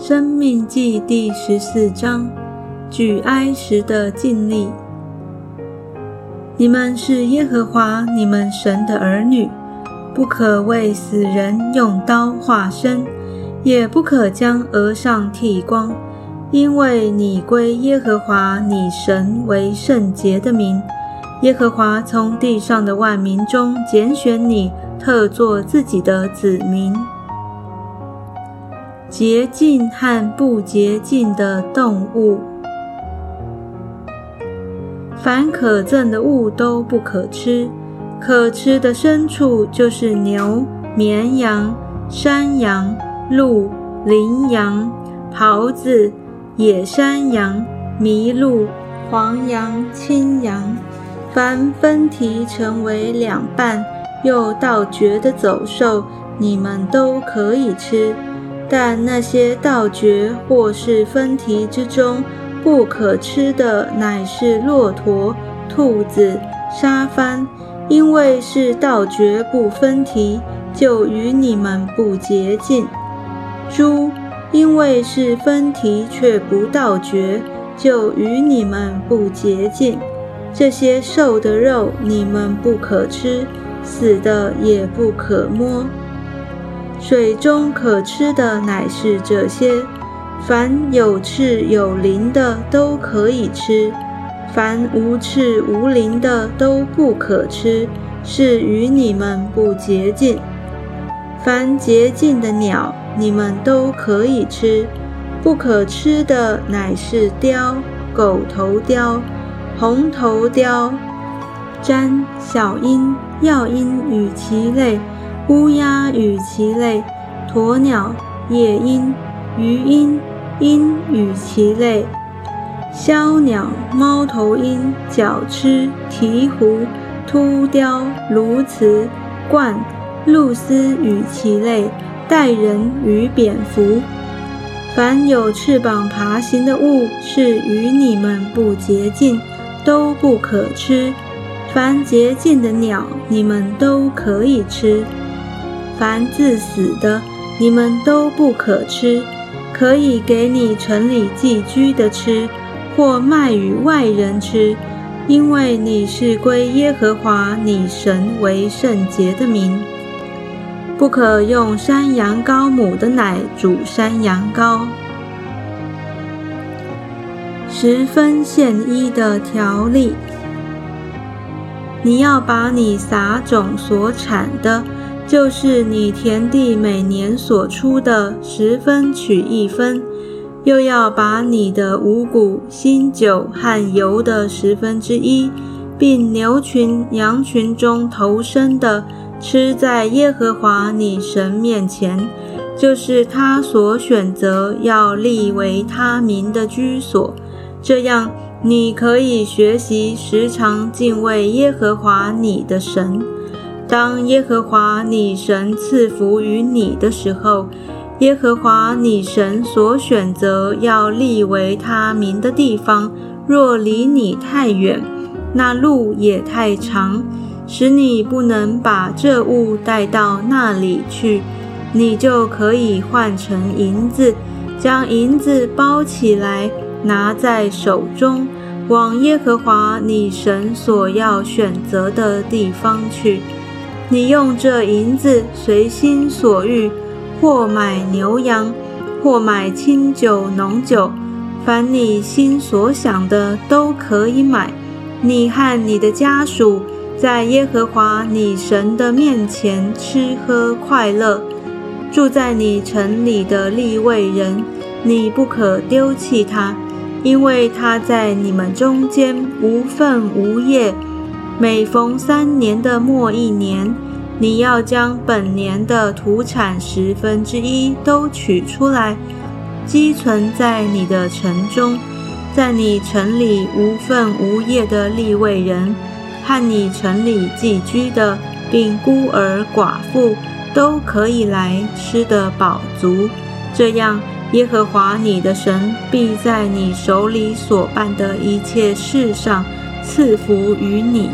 生命记第十四章，举哀时的尽力。你们是耶和华你们神的儿女，不可为死人用刀划身，也不可将额上剃光，因为你归耶和华你神为圣洁的名。耶和华从地上的万民中拣选你，特作自己的子民。洁净和不洁净的动物，凡可憎的物都不可吃。可吃的牲畜就是牛、绵羊、山羊、鹿、羚羊、狍子、野山羊、麋鹿、黄羊、青羊。凡分蹄成为两半又倒绝的走兽，你们都可以吃。但那些倒绝或是分蹄之中不可吃的，乃是骆驼、兔子、沙帆，因为是倒绝不分蹄，就与你们不洁净；猪，因为是分蹄却不倒绝，就与你们不洁净。这些瘦的肉你们不可吃，死的也不可摸。水中可吃的乃是这些，凡有翅有鳞的都可以吃，凡无翅无鳞的都不可吃，是与你们不洁净。凡洁净的鸟，你们都可以吃，不可吃的乃是雕、狗头雕、红头雕、瞻、小鹰、药鹰与其类。乌鸦与其类，鸵鸟、夜莺、鱼鹰、鹰与其类，枭鸟、猫头鹰、角鸱、鹈鹕、秃雕、鸬鹚、鹳、鹭鸶与其类，待人与蝙蝠。凡有翅膀爬行的物，是与你们不洁净，都不可吃。凡洁净的鸟，你们都可以吃。凡自死的，你们都不可吃，可以给你城里寄居的吃，或卖与外人吃，因为你是归耶和华你神为圣洁的名。不可用山羊羔母的奶煮山羊羔。十分献一的条例，你要把你撒种所产的。就是你田地每年所出的十分取一分，又要把你的五谷、新酒和油的十分之一，并牛群、羊群中头生的，吃在耶和华你神面前，就是他所选择要立为他民的居所。这样，你可以学习时常敬畏耶和华你的神。当耶和华你神赐福于你的时候，耶和华你神所选择要立为他名的地方，若离你太远，那路也太长，使你不能把这物带到那里去，你就可以换成银子，将银子包起来，拿在手中，往耶和华你神所要选择的地方去。你用这银子随心所欲，或买牛羊，或买清酒浓酒，凡你心所想的都可以买。你和你的家属在耶和华你神的面前吃喝快乐。住在你城里的立位人，你不可丢弃他，因为他在你们中间无份无业。每逢三年的末一年，你要将本年的土产十分之一都取出来，积存在你的城中，在你城里无份无业的立位人，和你城里寄居的，并孤儿寡妇，都可以来吃得饱足。这样，耶和华你的神必在你手里所办的一切事上赐福于你。